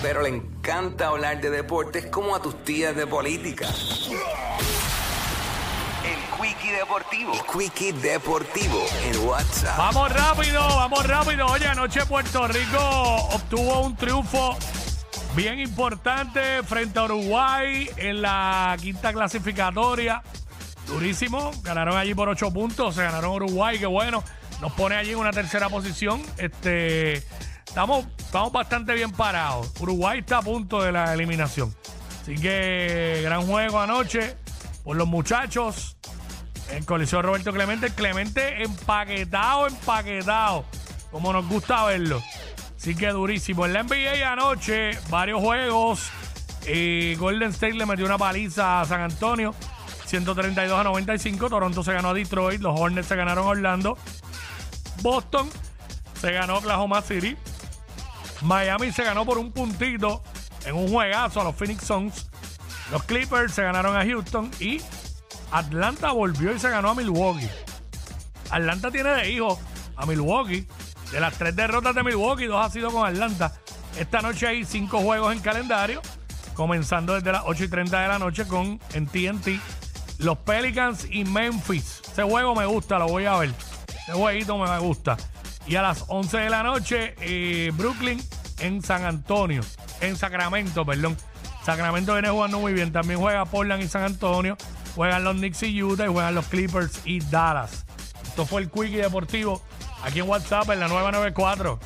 Pero le encanta hablar de deportes como a tus tías de política. El Quickie Deportivo. El Quickie Deportivo en WhatsApp. Vamos rápido, vamos rápido. Oye, anoche Puerto Rico obtuvo un triunfo bien importante frente a Uruguay en la quinta clasificatoria. Durísimo, ganaron allí por ocho puntos, se ganaron Uruguay, qué bueno. Nos pone allí en una tercera posición. Este, estamos, estamos bastante bien parados. Uruguay está a punto de la eliminación. Así que gran juego anoche por los muchachos. En colisión Roberto Clemente. Clemente empaquetado, empaquetado. Como nos gusta verlo. Así que durísimo. En la NBA anoche, varios juegos. Y Golden State le metió una paliza a San Antonio. 132 a 95. Toronto se ganó a Detroit. Los Hornets se ganaron a Orlando. Boston se ganó Oklahoma City. Miami se ganó por un puntito en un juegazo a los Phoenix Suns. Los Clippers se ganaron a Houston y Atlanta volvió y se ganó a Milwaukee. Atlanta tiene de hijo a Milwaukee. De las tres derrotas de Milwaukee, dos ha sido con Atlanta. Esta noche hay cinco juegos en calendario, comenzando desde las 8 y 30 de la noche con en TNT los Pelicans y Memphis. Ese juego me gusta, lo voy a ver. Ese jueguito me gusta. Y a las 11 de la noche, eh, Brooklyn en San Antonio, en Sacramento, perdón. Sacramento viene jugando muy bien. También juega Portland y San Antonio. Juegan los Knicks y Utah y juegan los Clippers y Dallas. Esto fue el Quickie Deportivo aquí en WhatsApp en la 994.